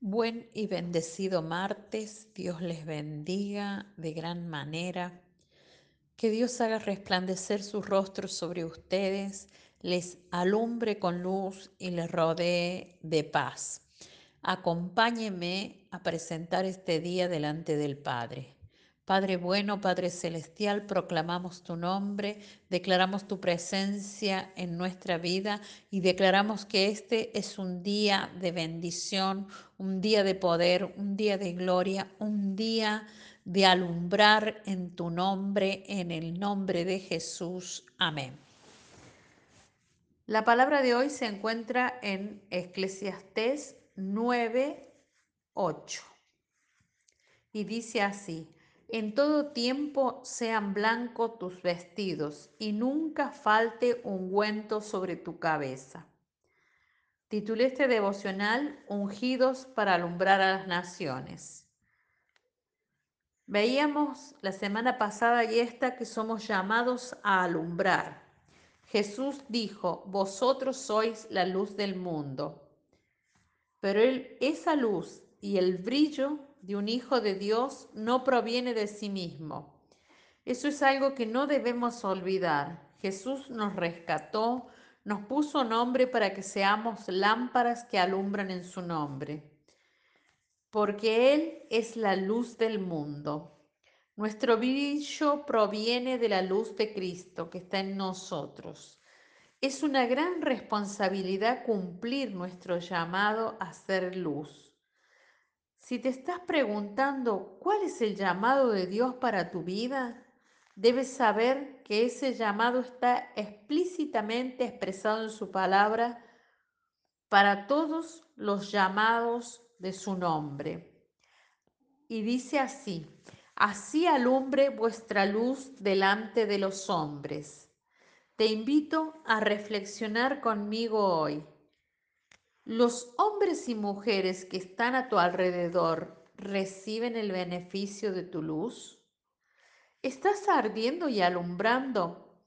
Buen y bendecido martes, Dios les bendiga de gran manera. Que Dios haga resplandecer su rostro sobre ustedes, les alumbre con luz y les rodee de paz. Acompáñeme a presentar este día delante del Padre. Padre bueno, Padre celestial, proclamamos tu nombre, declaramos tu presencia en nuestra vida y declaramos que este es un día de bendición, un día de poder, un día de gloria, un día de alumbrar en tu nombre, en el nombre de Jesús. Amén. La palabra de hoy se encuentra en Eclesiastés 9, 8 y dice así, en todo tiempo sean blancos tus vestidos y nunca falte ungüento sobre tu cabeza. Titulé este devocional Ungidos para alumbrar a las naciones. Veíamos la semana pasada y esta que somos llamados a alumbrar. Jesús dijo, vosotros sois la luz del mundo. Pero esa luz y el brillo de un hijo de Dios no proviene de sí mismo. Eso es algo que no debemos olvidar. Jesús nos rescató, nos puso nombre para que seamos lámparas que alumbran en su nombre. Porque Él es la luz del mundo. Nuestro brillo proviene de la luz de Cristo que está en nosotros. Es una gran responsabilidad cumplir nuestro llamado a ser luz. Si te estás preguntando cuál es el llamado de Dios para tu vida, debes saber que ese llamado está explícitamente expresado en su palabra para todos los llamados de su nombre. Y dice así, así alumbre vuestra luz delante de los hombres. Te invito a reflexionar conmigo hoy. Los hombres y mujeres que están a tu alrededor reciben el beneficio de tu luz. ¿Estás ardiendo y alumbrando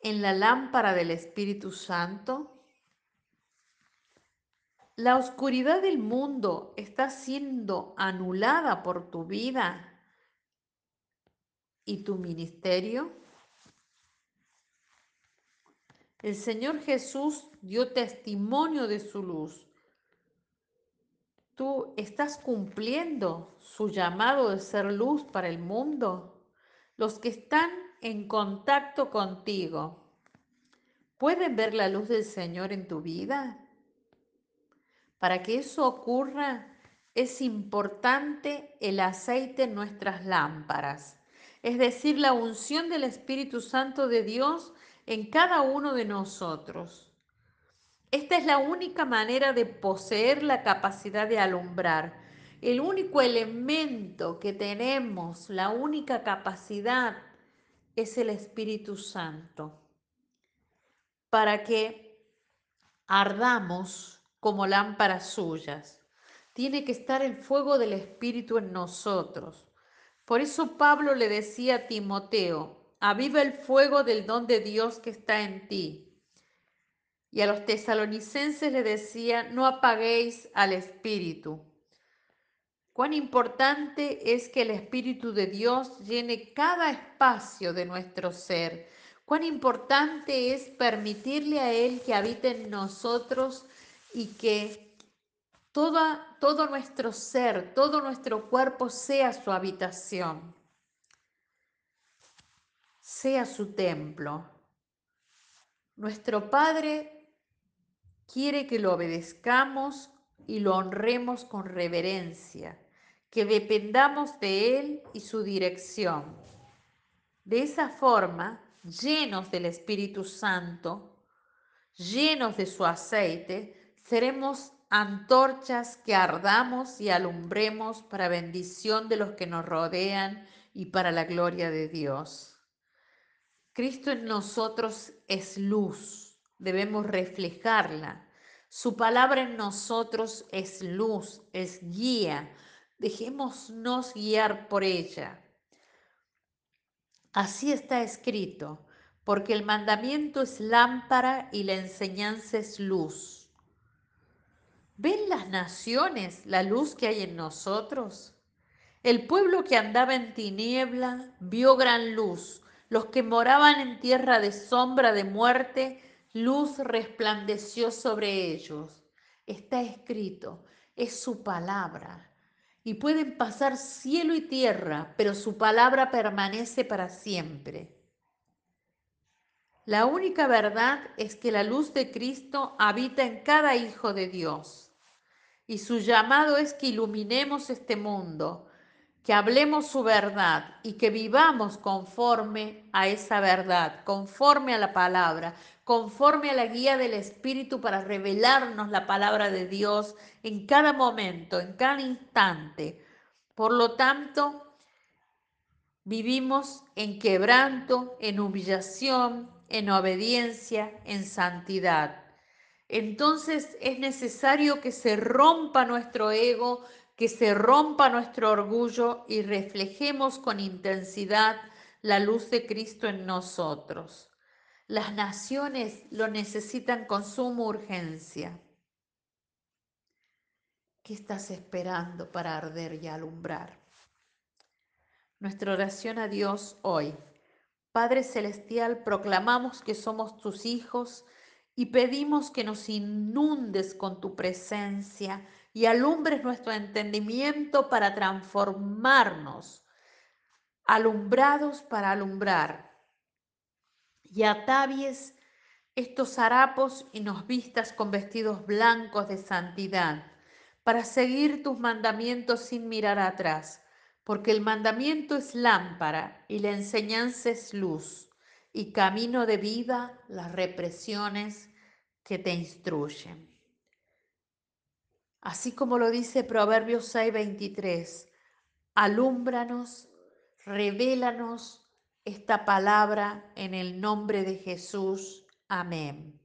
en la lámpara del Espíritu Santo? ¿La oscuridad del mundo está siendo anulada por tu vida y tu ministerio? El Señor Jesús dio testimonio de su luz. ¿Tú estás cumpliendo su llamado de ser luz para el mundo? Los que están en contacto contigo, ¿pueden ver la luz del Señor en tu vida? Para que eso ocurra, es importante el aceite en nuestras lámparas, es decir, la unción del Espíritu Santo de Dios en cada uno de nosotros. Esta es la única manera de poseer la capacidad de alumbrar. El único elemento que tenemos, la única capacidad, es el Espíritu Santo. Para que ardamos como lámparas suyas. Tiene que estar el fuego del Espíritu en nosotros. Por eso Pablo le decía a Timoteo, aviva el fuego del don de Dios que está en ti. Y a los tesalonicenses le decía, no apaguéis al Espíritu. Cuán importante es que el Espíritu de Dios llene cada espacio de nuestro ser. Cuán importante es permitirle a Él que habite en nosotros y que toda, todo nuestro ser, todo nuestro cuerpo sea su habitación sea su templo. Nuestro Padre quiere que lo obedezcamos y lo honremos con reverencia, que dependamos de Él y su dirección. De esa forma, llenos del Espíritu Santo, llenos de su aceite, seremos antorchas que ardamos y alumbremos para bendición de los que nos rodean y para la gloria de Dios. Cristo en nosotros es luz, debemos reflejarla. Su palabra en nosotros es luz, es guía. Dejémonos guiar por ella. Así está escrito, porque el mandamiento es lámpara y la enseñanza es luz. ¿Ven las naciones la luz que hay en nosotros? El pueblo que andaba en tiniebla vio gran luz. Los que moraban en tierra de sombra de muerte, luz resplandeció sobre ellos. Está escrito, es su palabra. Y pueden pasar cielo y tierra, pero su palabra permanece para siempre. La única verdad es que la luz de Cristo habita en cada hijo de Dios. Y su llamado es que iluminemos este mundo, que hablemos su verdad y que vivamos conforme a esa verdad, conforme a la palabra, conforme a la guía del Espíritu para revelarnos la palabra de Dios en cada momento, en cada instante. Por lo tanto, vivimos en quebranto, en humillación, en obediencia, en santidad. Entonces es necesario que se rompa nuestro ego, que se rompa nuestro orgullo y reflejemos con intensidad la luz de Cristo en nosotros. Las naciones lo necesitan con suma urgencia. ¿Qué estás esperando para arder y alumbrar? Nuestra oración a Dios hoy. Padre Celestial, proclamamos que somos tus hijos y pedimos que nos inundes con tu presencia y alumbres nuestro entendimiento para transformarnos, alumbrados para alumbrar, y atavies estos harapos y nos vistas con vestidos blancos de santidad, para seguir tus mandamientos sin mirar atrás porque el mandamiento es lámpara y la enseñanza es luz, y camino de vida las represiones que te instruyen. Así como lo dice Proverbios 6:23, alúmbranos, revélanos esta palabra en el nombre de Jesús. Amén.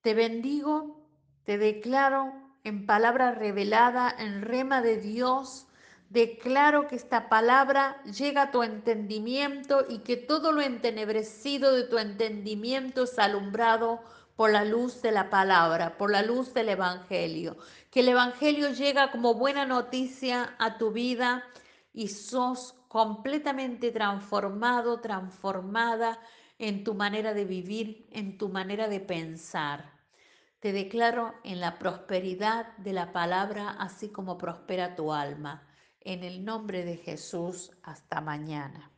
Te bendigo, te declaro en palabra revelada, en rema de Dios, Declaro que esta palabra llega a tu entendimiento y que todo lo entenebrecido de tu entendimiento es alumbrado por la luz de la palabra, por la luz del Evangelio. Que el Evangelio llega como buena noticia a tu vida y sos completamente transformado, transformada en tu manera de vivir, en tu manera de pensar. Te declaro en la prosperidad de la palabra, así como prospera tu alma. En el nombre de Jesús, hasta mañana.